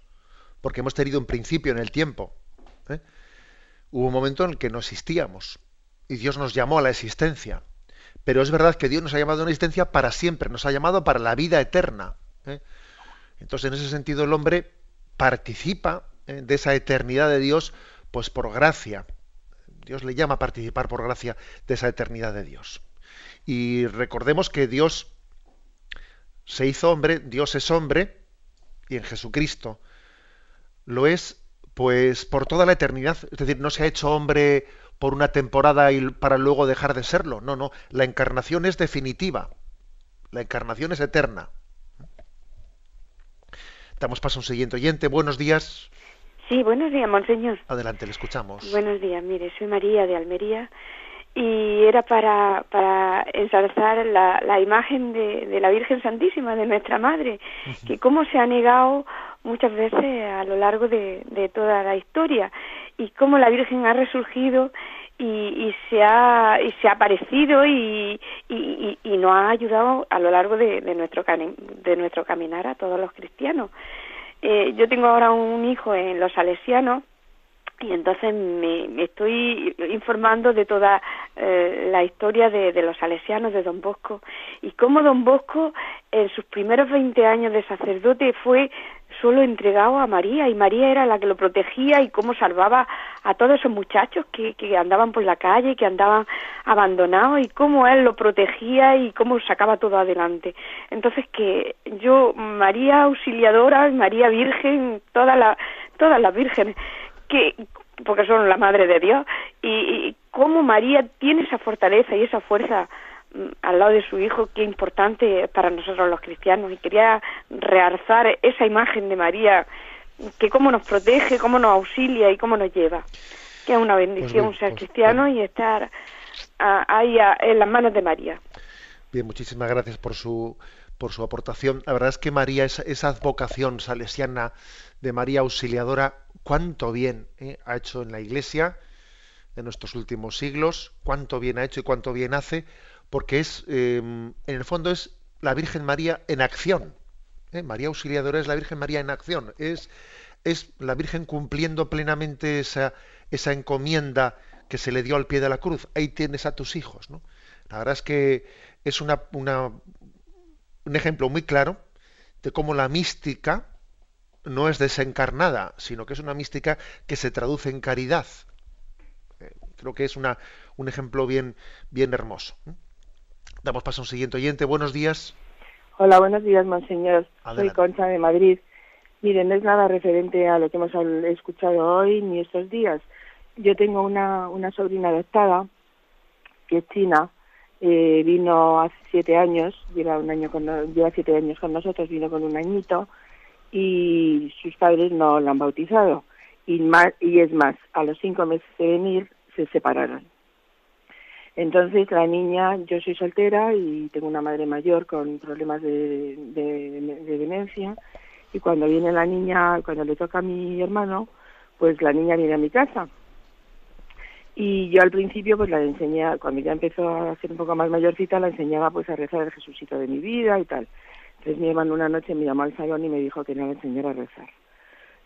porque hemos tenido un principio en el tiempo. ¿eh? Hubo un momento en el que no existíamos y Dios nos llamó a la existencia. Pero es verdad que Dios nos ha llamado a una existencia para siempre, nos ha llamado para la vida eterna. ¿eh? Entonces, en ese sentido, el hombre participa ¿eh? de esa eternidad de Dios, pues por gracia. Dios le llama a participar por gracia de esa eternidad de Dios. Y recordemos que Dios se hizo hombre, Dios es hombre, y en Jesucristo lo es, pues por toda la eternidad. Es decir, no se ha hecho hombre por una temporada y para luego dejar de serlo. No, no. La encarnación es definitiva. La encarnación es eterna. Damos paso a un siguiente oyente. Buenos días. Sí, buenos días, monseñor. Adelante, le escuchamos. Buenos días, mire, soy María de Almería y era para, para ensalzar la, la imagen de, de, la Virgen Santísima, de nuestra Madre, que cómo se ha negado muchas veces a lo largo de, de toda la historia y cómo la Virgen ha resurgido y, y se ha y se ha aparecido y, y, y, nos ha ayudado a lo largo de, de nuestro de nuestro caminar a todos los cristianos. Eh, yo tengo ahora un hijo en los salesianos y entonces me, estoy informando de toda eh, la historia de, los salesianos de Don Bosco y cómo Don Bosco en sus primeros 20 años de sacerdote fue solo entregado a María y María era la que lo protegía y cómo salvaba a todos esos muchachos que, andaban por la calle, que andaban abandonados y cómo él lo protegía y cómo sacaba todo adelante. Entonces que yo, María Auxiliadora, María Virgen, todas las todas las vírgenes, que porque son la madre de Dios y, cómo María tiene esa fortaleza y esa fuerza mm, al lado de su hijo, qué importante para nosotros los cristianos. Y quería realzar esa imagen de María, que cómo nos protege, cómo nos auxilia y cómo nos lleva. Que es una bendición pues ser pues cristiano y estar ahí en las manos de María. Bien, muchísimas gracias por su por su aportación. La verdad es que María, esa, esa advocación salesiana de María Auxiliadora, cuánto bien eh, ha hecho en la Iglesia en nuestros últimos siglos, cuánto bien ha hecho y cuánto bien hace, porque es, em, en el fondo es la Virgen María en acción. ¿eh? María Auxiliadora es la Virgen María en acción, es, es la Virgen cumpliendo plenamente esa, esa encomienda que se le dio al pie de la cruz. Ahí tienes a tus hijos. ¿no? La verdad es que es una, una, un ejemplo muy claro de cómo la mística, no es desencarnada, sino que es una mística que se traduce en caridad. Eh, creo que es una, un ejemplo bien, bien hermoso. Damos paso a un siguiente oyente. Buenos días. Hola, buenos días, monseñor. Soy Concha de Madrid. Miren, no es nada referente a lo que hemos escuchado hoy ni estos días. Yo tengo una, una sobrina adoptada que es china. Eh, vino hace siete años, lleva un año con, lleva siete años con nosotros, vino con un añito y sus padres no la han bautizado. Y, más, y es más, a los cinco meses de venir se separaron. Entonces la niña, yo soy soltera y tengo una madre mayor con problemas de, de, demencia y cuando viene la niña, cuando le toca a mi hermano, pues la niña viene a mi casa. Y yo al principio pues la enseñé, cuando ya empezó a ser un poco más mayorcita, la enseñaba pues a rezar el Jesucito de mi vida y tal. Entonces mi hermano una noche me llamó al salón y me dijo que no le enseñara a rezar.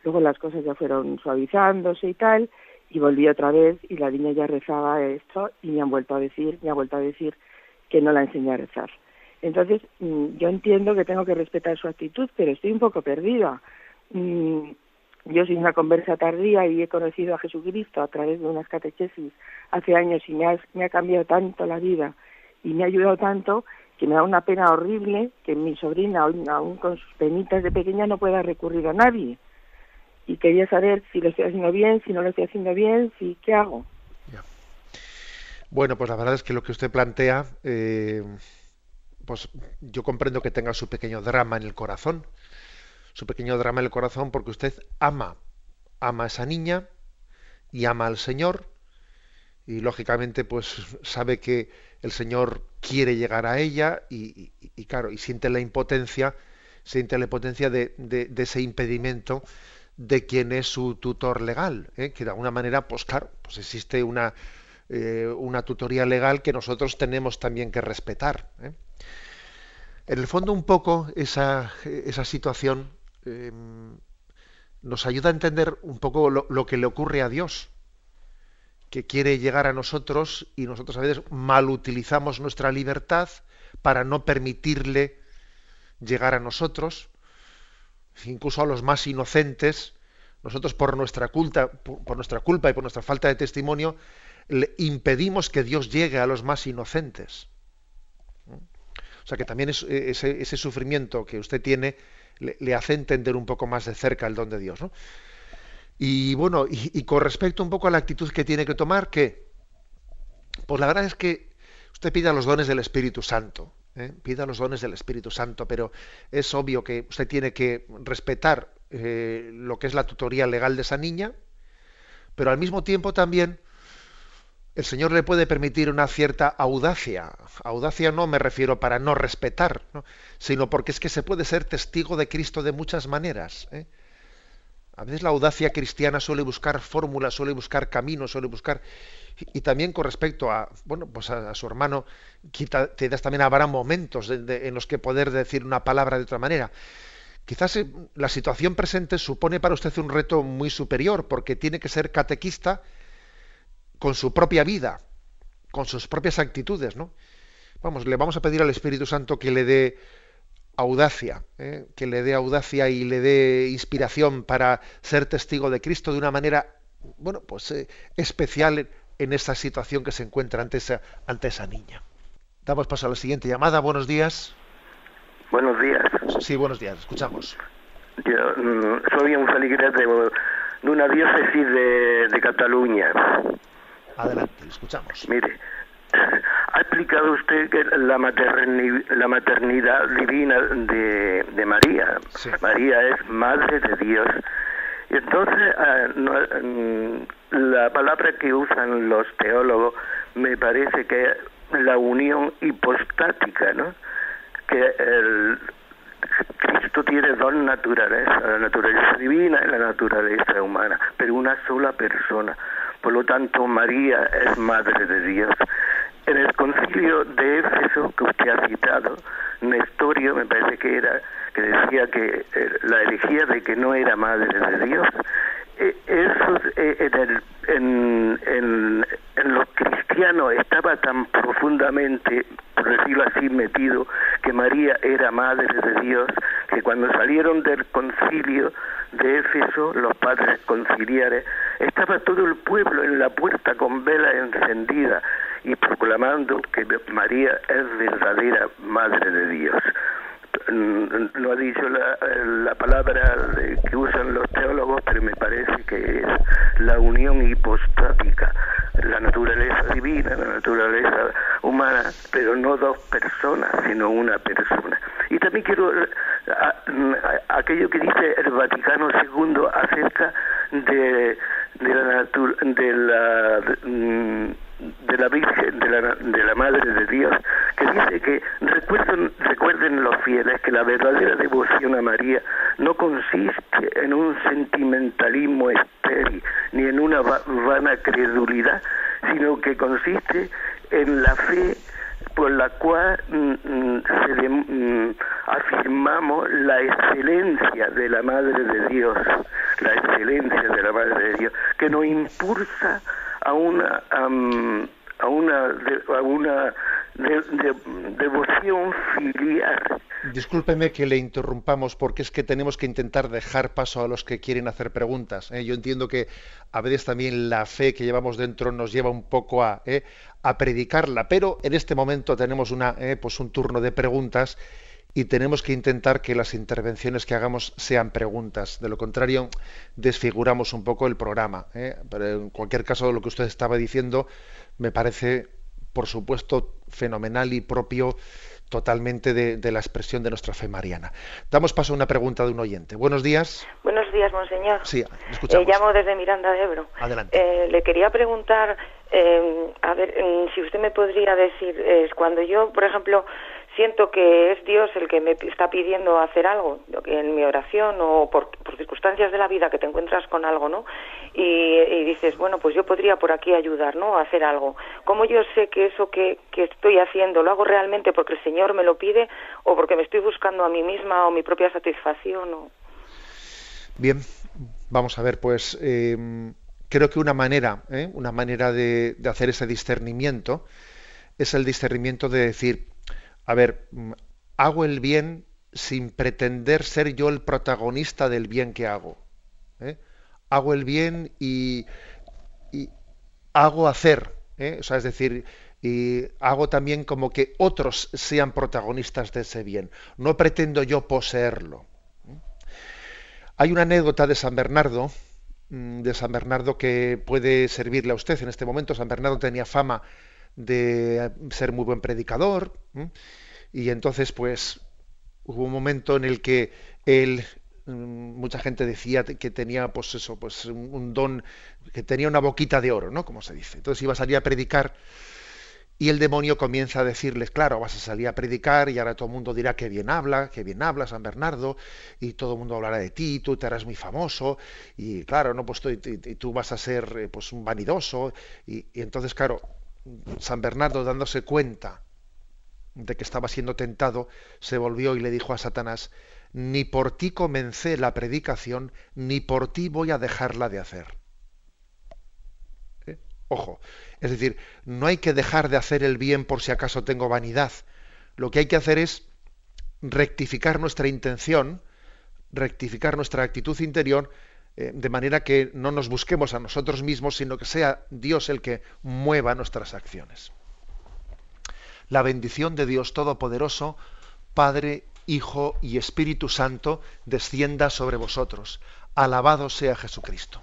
Luego las cosas ya fueron suavizándose y tal, y volví otra vez y la niña ya rezaba esto y me han vuelto a decir, me ha vuelto a decir que no la enseñé a rezar. Entonces mm, yo entiendo que tengo que respetar su actitud, pero estoy un poco perdida. Mm, yo soy una conversa tardía y he conocido a Jesucristo a través de unas catequesis hace años y me me ha cambiado tanto la vida y me ha ayudado tanto que me da una pena horrible que mi sobrina, aún con sus penitas de pequeña, no pueda recurrir a nadie. Y quería saber si lo estoy haciendo bien, si no lo estoy haciendo bien, si qué hago. Bueno, pues la verdad es que lo que usted plantea, eh, pues yo comprendo que tenga su pequeño drama en el corazón, su pequeño drama en el corazón porque usted ama, ama a esa niña y ama al Señor y lógicamente pues sabe que el Señor quiere llegar a ella y, claro, y siente la impotencia, siente la impotencia de, ese impedimento de quien es su tutor legal, ¿eh? que de alguna manera, pues claro, pues existe una, eh, una tutoría legal que nosotros tenemos también que respetar. ¿eh? En el fondo, un poco esa, esa situación em, nos ayuda a entender un poco lo que le ocurre a Dios que quiere llegar a nosotros y nosotros a veces mal utilizamos nuestra libertad para no permitirle llegar a nosotros, incluso a los más inocentes, nosotros por nuestra culpa, por, nuestra culpa y por nuestra falta de testimonio, le impedimos que Dios llegue a los más inocentes. O sea que también ese, sufrimiento que usted tiene le, le, hace entender un poco más de cerca el don de Dios. ¿no? Y bueno, y, con respecto un poco a la actitud que tiene que tomar, ¿qué? Pues la verdad es que usted pida los dones del Espíritu Santo, ¿eh? pida los dones del Espíritu Santo, pero es obvio que usted tiene que respetar eh, lo que es la tutoría legal de esa niña, pero al mismo tiempo también el Señor le puede permitir una cierta audacia. Audacia no me refiero para no respetar, sino porque es que se puede ser testigo de Cristo de muchas maneras. ¿eh? A veces la audacia cristiana suele buscar fórmulas, suele buscar caminos, suele buscar y, también con respecto a bueno pues a, su hermano quizás también habrá momentos en los que poder decir una palabra de otra manera. Quizás eh, la situación presente supone para usted un reto muy superior porque tiene que ser catequista con su propia vida, con sus propias actitudes, ¿no? Vamos, le vamos a pedir al Espíritu Santo que le dé audacia, ¿eh? que le dé audacia y le dé inspiración para ser testigo de Cristo de una manera, bueno, pues eh, especial en esta situación que se encuentra ante esa, ante esa niña. Damos paso a la siguiente llamada. Buenos días. Buenos días. Sí, buenos días. Escuchamos. Yo mm, soy un feligrés de, de, una diócesis de, de Cataluña. Adelante, escuchamos. Mire, ha explicado usted que la, la maternidad divina de, de María. María es madre de Dios. Y entonces, ah, mm, la palabra que usan los teólogos me parece que es la unión hipostática, ¿no? Que el Cristo tiene dos naturalezas, la naturaleza divina y la naturaleza humana, pero una sola persona. Por lo tanto, María es madre de Dios. En el concilio de Éfeso, que usted ha citado, Nestorio me parece que era, que decía que eh, la herejía de que no era madre de Dios, eh, eso eh, en, en, en, los cristianos estaba tan profundamente, por decirlo así, metido, que María era madre de Dios, que cuando salieron del concilio de Éfeso, los padres conciliares, estaba todo el pueblo en la puerta con vela encendida y proclamando que María es verdadera Madre de Dios. Mm, no ha dicho la, la palabra que usan los teólogos, pero me parece que es la unión hipostática, la naturaleza divina, la naturaleza humana, pero no dos personas, sino una persona. Y también quiero aquello que dice el Vaticano II acerca de, de la, de la mm, de la Virgen, de la, de la Madre de Dios, que dice que recuerden, recuerden los fieles que la verdadera devoción a María no consiste en un sentimentalismo estéril ni en una vana credulidad, sino que consiste en la fe por la cual mm, mm, mm, afirmamos la excelencia de la Madre de Dios, la excelencia de la Madre de Dios, que nos impulsa a una a una a una devoción filial. Discúlpeme que le interrumpamos porque es que tenemos que intentar dejar paso a los que quieren hacer preguntas. ¿eh? Yo entiendo que a veces también la fe que llevamos dentro nos lleva un poco a, ¿eh? a predicarla, pero en este momento tenemos una, ¿eh? pues un turno de preguntas y tenemos que intentar que las intervenciones que hagamos sean preguntas. De lo contrario, desfiguramos un poco el programa. ¿eh? Pero en cualquier caso, lo que usted estaba diciendo me parece, por supuesto, fenomenal y propio totalmente de, la expresión de nuestra fe mariana. Damos paso a una pregunta de un oyente. Buenos días. Buenos días, monseñor. Sí, escuchamos. Eh, llamo desde Miranda de Ebro. Adelante. Eh, le quería preguntar, eh, a ver, mm, si usted me podría decir, cuando yo, por ejemplo, siento que es Dios el que me está pidiendo hacer algo en mi oración o por, circunstancias de la vida que te encuentras con algo, ¿no? Y, dices, bueno, pues yo podría por aquí ayudar, ¿no? A hacer algo. ¿Cómo yo sé que eso que, estoy haciendo lo hago realmente porque el Señor me lo pide o porque me estoy buscando a mí misma o mi propia satisfacción? O... Bien, vamos a ver, pues em, creo que una manera, ¿eh? una manera de hacer ese discernimiento es el discernimiento de decir, a ver, mm, hago el bien sin pretender ser yo el protagonista del bien que hago. ¿eh? Hago el bien y, hago hacer. ¿eh? O sea, es decir, y hago también como que otros sean protagonistas de ese bien. No pretendo yo poseerlo. ¿eh? Hay una anécdota de San Bernardo, mm, de San Bernardo que puede servirle a usted en este momento. San Bernardo tenía fama de ser muy buen predicador. Y entonces, pues, hubo un momento en el que él, mm, mucha gente decía que tenía, pues eso, pues un don, que tenía una boquita de oro, ¿no? Como se dice. Entonces iba a salir a predicar y el demonio comienza a decirles, claro, vas a salir a predicar y ahora todo el mundo dirá que bien habla, que bien habla San Bernardo, y todo el mundo hablará de ti, tú te harás muy famoso, y claro, no, pues tú, y, tú vas a ser eh, pues un vanidoso, y, y entonces, claro, San Bernardo dándose cuenta de que estaba siendo tentado, se volvió y le dijo a Satanás, ni por ti comencé la predicación, ni por ti voy a dejarla de hacer. Ojo, es decir, no hay que dejar de hacer el bien por si acaso tengo vanidad. Lo que hay que hacer es rectificar nuestra intención, rectificar nuestra actitud interior, eh, de manera que no nos busquemos a nosotros mismos, sino que sea Dios el que mueva nuestras acciones. La bendición de Dios Todopoderoso, Padre, Hijo y Espíritu Santo, descienda sobre vosotros. Alabado sea Jesucristo.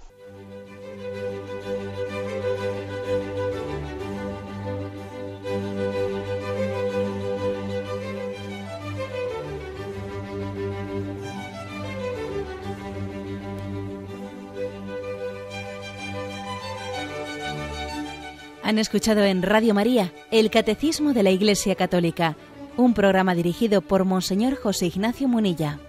Han escuchado en Radio María el Catecismo de la Iglesia Católica, un programa dirigido por Monseñor José Ignacio Munilla.